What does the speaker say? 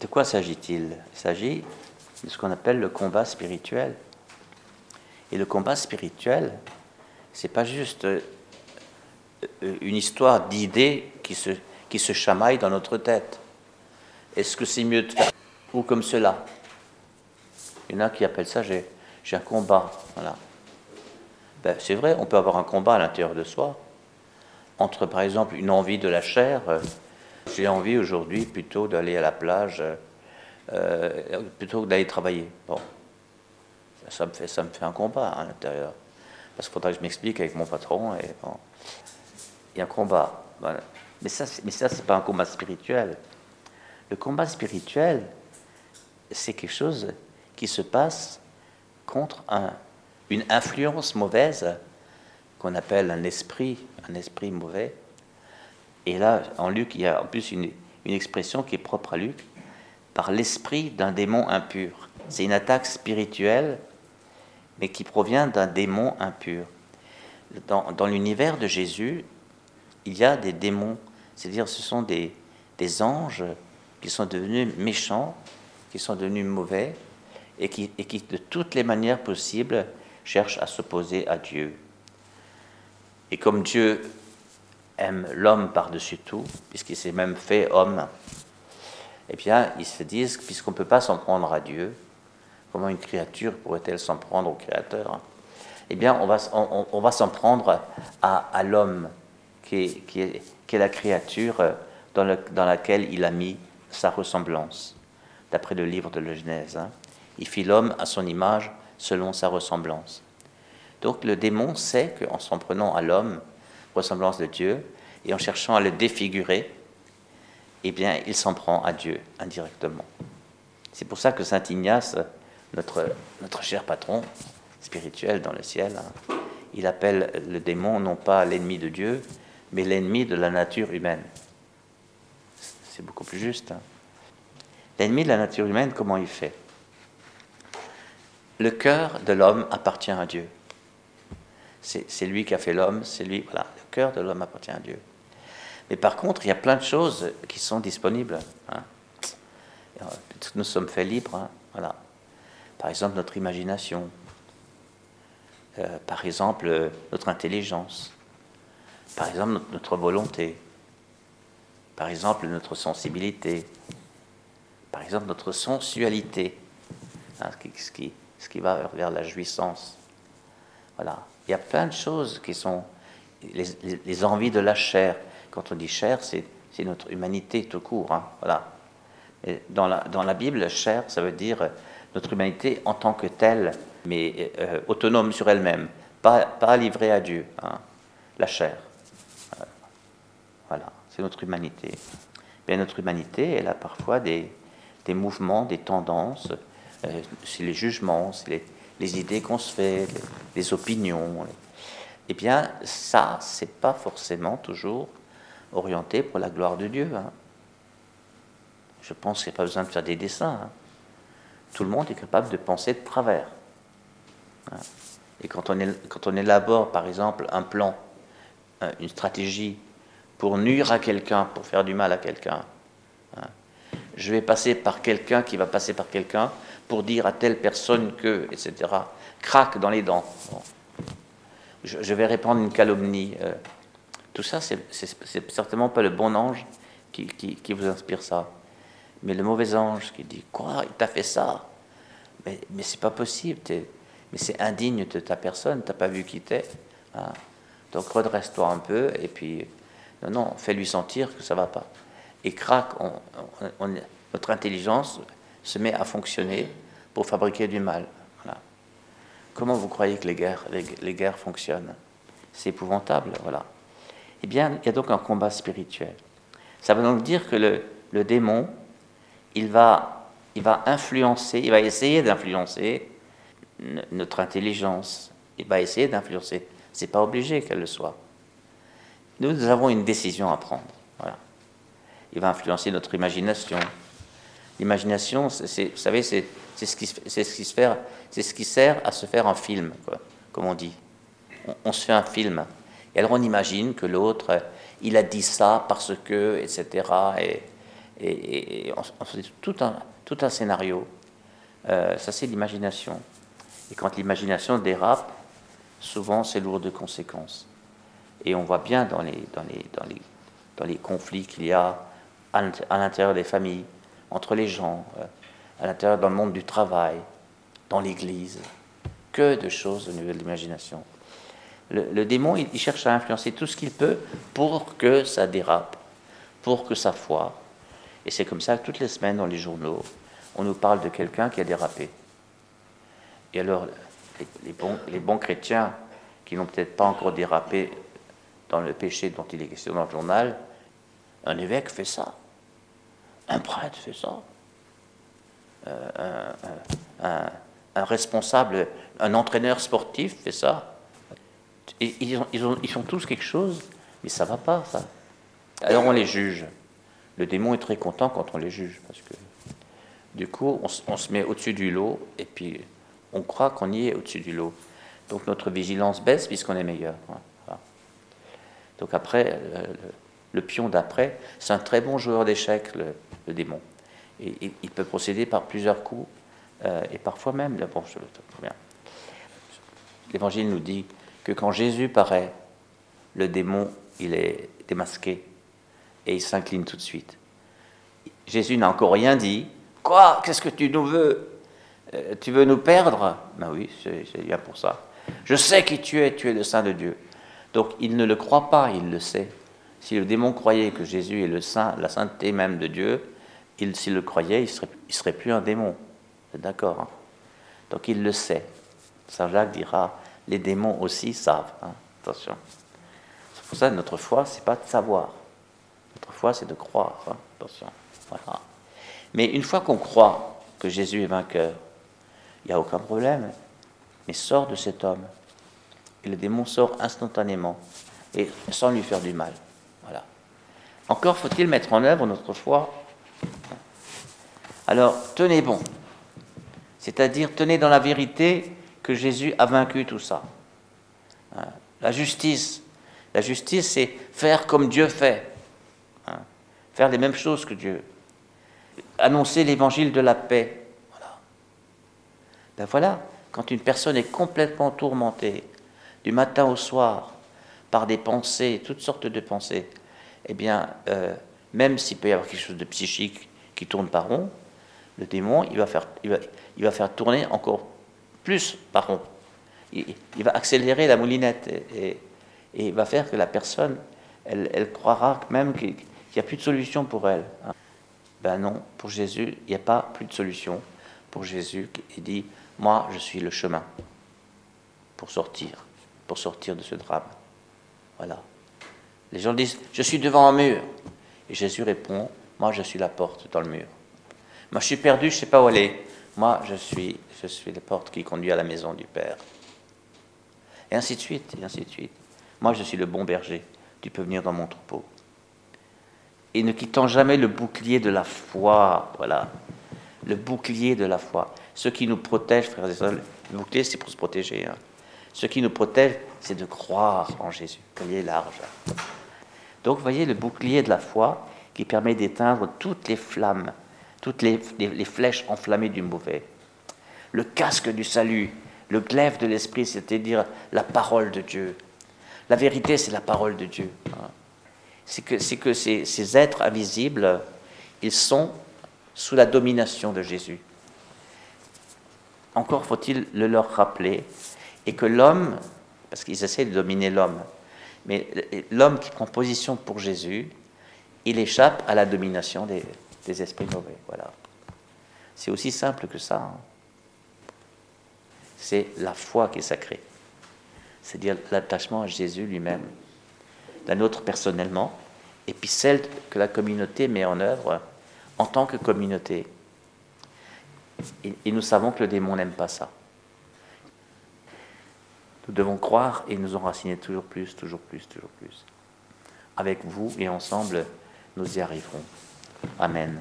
De quoi s'agit-il? Il s'agit de ce qu'on appelle le combat spirituel. Et le combat spirituel, c'est pas juste euh, une histoire d'idées qui se, qui se chamaillent dans notre tête. Est-ce que c'est mieux de faire ou comme cela? Il y en a qui appellent ça j'ai un combat. Voilà. Ben, c'est vrai, on peut avoir un combat à l'intérieur de soi. Entre, par exemple, une envie de la chair. Euh, j'ai envie aujourd'hui plutôt d'aller à la plage, euh, plutôt que d'aller travailler. Bon, ça me fait, ça me fait un combat à l'intérieur. Parce qu'il faudra que je m'explique avec mon patron. Et bon, il y a un combat. Mais ça, mais ça, c'est pas un combat spirituel. Le combat spirituel, c'est quelque chose qui se passe contre un, une influence mauvaise qu'on appelle un esprit, un esprit mauvais. Et là, en Luc, il y a en plus une, une expression qui est propre à Luc, par l'esprit d'un démon impur. C'est une attaque spirituelle, mais qui provient d'un démon impur. Dans, dans l'univers de Jésus, il y a des démons, c'est-à-dire ce sont des, des anges qui sont devenus méchants, qui sont devenus mauvais, et qui, et qui de toutes les manières possibles cherchent à s'opposer à Dieu. Et comme Dieu aime l'homme par-dessus tout, puisqu'il s'est même fait homme, eh bien, ils se disent, puisqu'on ne peut pas s'en prendre à Dieu, comment une créature pourrait-elle s'en prendre au Créateur? Eh bien, on va, s'en prendre à, l'homme, qui est, la créature dans, laquelle il a mis sa ressemblance, d'après le livre de la Genèse. Hein. Il fit l'homme à son image, selon sa ressemblance. Donc le démon sait qu'en s'en prenant à l'homme, ressemblance de Dieu, et en cherchant à le défigurer, eh bien, il s'en prend à Dieu indirectement. C'est pour ça que Saint Ignace, notre, notre cher patron spirituel dans le ciel, hein, il appelle le démon non pas l'ennemi de Dieu, mais l'ennemi de la nature humaine. C'est beaucoup plus juste. Hein. L'ennemi de la nature humaine, comment il fait? Le cœur de l'homme appartient à Dieu. C'est lui qui a fait l'homme, c'est lui. Voilà, le cœur de l'homme appartient à Dieu. Mais par contre, il y a plein de choses qui sont disponibles. Hein. Nous sommes faits libres. Hein, voilà. Par exemple, notre imagination. Euh, par exemple, notre intelligence. Par exemple, notre, volonté. Par exemple, notre sensibilité. Par exemple, notre sensualité. Hein, ce, qui, ce, qui, ce, qui, va vers la jouissance. Voilà. Il y a plein de choses qui sont les, envies de la chair quand on dit chair, c'est notre humanité tout court. Hein, voilà. Dans, la, Bible, chair, ça veut dire notre humanité en tant que telle, mais euh, autonome sur elle-même, pas, pas livrée à Dieu. Hein, la chair. Euh, voilà, c'est notre humanité. Mais notre humanité, elle a parfois des, mouvements, des tendances, euh, c'est les jugements, c'est les, les, idées qu'on se fait, les, opinions. Eh bien, ça, c'est pas forcément toujours orienté pour la gloire de Dieu. Hein. Je pense qu'il n'y a pas besoin de faire des dessins. Hein. Tout le monde est capable de penser de travers. Hein. Et quand on, est, quand on élabore, par exemple, un plan, une stratégie pour nuire à quelqu'un, pour faire du mal à quelqu'un, je vais passer par quelqu'un qui va passer par quelqu'un pour dire à telle personne que, etc. Craque dans les dents. Je, je, vais répandre une calomnie. Euh, tout ça, c'est certainement pas le bon ange qui, qui, vous inspire ça. Mais le mauvais ange qui dit Quoi Il t'a fait ça? Mais, mais c'est pas possible. mais c'est indigne de ta personne. T'as pas vu qui t'es. Hein. Donc redresse-toi un peu et puis non, non, fais-lui sentir que ça va pas. Et craque, on, notre intelligence se met à fonctionner pour fabriquer du mal. Voilà. Comment vous croyez que les guerres, les, guerres fonctionnent? C'est épouvantable, voilà eh bien, il y a donc un combat spirituel. Ça veut donc dire que le, le démon, il va, il va influencer, il va essayer d'influencer notre intelligence, il va essayer d'influencer. C'est pas obligé qu'elle le soit. Nous, nous avons une décision à prendre. Voilà. Il va influencer notre imagination. L'imagination, vous savez, c'est ce, qui, ce, qui se ce qui sert à se faire un film, comme on dit. On, on se fait un film. Et alors on imagine que l'autre, il a dit ça parce que, etc. Et, Et, on, fait tout un, tout un scénario. Euh, ça, c'est l'imagination. Et quand l'imagination dérape, souvent, c'est lourd de conséquences. Et on voit bien dans les, dans les, dans les, dans les conflits qu'il y a à l'intérieur des familles, entre les gens, euh, à l'intérieur dans le monde du travail, dans l'Église, que de choses au niveau de l'imagination. Le, démon, il, cherche à influencer tout ce qu'il peut pour que ça dérape, pour que ça foire. Et c'est comme ça que toutes les semaines dans les journaux, on nous parle de quelqu'un qui a dérapé. Et alors, les, bons, les bons chrétiens qui n'ont peut-être pas encore dérapé dans le péché dont il est question dans le journal, un évêque fait ça, un prêtre fait ça, euh, un, responsable, un entraîneur sportif fait ça. Ils, ont, tous quelque chose, mais ça va pas. Alors on les juge. Le démon est très content quand on les juge, parce que du coup, on, se met au-dessus du lot, et puis on croit qu'on y est au-dessus du lot. Donc notre vigilance baisse puisqu'on est meilleur. Donc après, le, pion d'après, c'est un très bon joueur d'échecs, le, démon. Il peut procéder par plusieurs coups, euh, et parfois même, bon. L'Évangile nous dit que quand Jésus paraît, le démon, il est démasqué, et il s'incline tout de suite. Jésus n'a encore rien dit. Quoi? Qu'est-ce que tu nous veux? Euh, Tu veux nous perdre? Ben oui, c'est bien pour ça. Je sais qui tu es, tu es le Saint de Dieu. Donc il ne le croit pas, il le sait. Si le démon croyait que Jésus est le Saint, la sainteté même de Dieu, s'il le croyait, il serait, il serait plus un démon. D'accord hein? Donc il le sait. Saint Jacques dira, les démons aussi savent. Hein. Attention. C'est pour ça que notre foi, c'est pas de savoir. Notre foi, c'est de croire. Hein. Attention. Voilà. Mais une fois qu'on croit que Jésus est vainqueur, il n'y a aucun problème. Mais sort de cet homme. Et le démon sort instantanément et sans lui faire du mal. Voilà. Encore faut-il mettre en œuvre notre foi. Alors, tenez bon. C'est-à-dire, tenez dans la vérité que Jésus a vaincu tout ça. Hein? La justice. La justice, c'est faire comme Dieu fait. Hein? Faire les mêmes choses que Dieu. Annoncer l'évangile de la paix. Voilà. Ben voilà, quand une personne est complètement tourmentée, du matin au soir, par des pensées, toutes sortes de pensées, eh bien, euh, même s'il peut y avoir quelque chose de psychique qui tourne par rond, le démon, il va faire, il va, faire tourner encore plus par rond. Il, va accélérer la moulinette et, il va faire que la personne, elle, croira même qu'il n'y a plus de solution pour elle. Ben non, pour Jésus, il n'y a pas plus de solution. Pour Jésus, il dit, moi, je suis le chemin pour sortir pour sortir de ce drame. Voilà. Les gens disent, je suis devant un mur. Et Jésus répond, moi je suis la porte dans le mur. Moi je suis perdu, je ne sais pas où aller. Moi je suis, je suis la porte qui conduit à la maison du Père. Et ainsi de suite, et ainsi de suite. Moi je suis le bon berger, tu peux venir dans mon troupeau. Et ne quittant jamais le bouclier de la foi, voilà. Le bouclier de la foi. Ce qui nous protège, frères et sœurs, le bouclier c'est pour se protéger. Hein. Ce qui nous protège, c'est de croire en Jésus. Voyez large. Donc, vous voyez le bouclier de la foi qui permet d'éteindre toutes les flammes, toutes les, flèches enflammées du mauvais. Le casque du salut, le glaive de l'esprit, c'est-à-dire la parole de Dieu. La vérité, c'est la parole de Dieu. C'est que, que ces, ces êtres invisibles, ils sont sous la domination de Jésus. Encore faut-il le leur rappeler et que l'homme, parce qu'ils essaient de dominer l'homme, mais l'homme qui prend position pour Jésus, il échappe à la domination des, esprits mauvais. Voilà. C'est aussi simple que ça. Hein. C'est la foi qui est sacrée. C'est-à-dire l'attachement à Jésus lui-même, la nôtre personnellement, et puis celle que la communauté met en œuvre en tant que communauté. et nous savons que le démon n'aime pas ça. Nous devons croire et nous enraciner toujours plus, toujours plus, toujours plus. Avec vous et ensemble, nous y arriverons. Amen.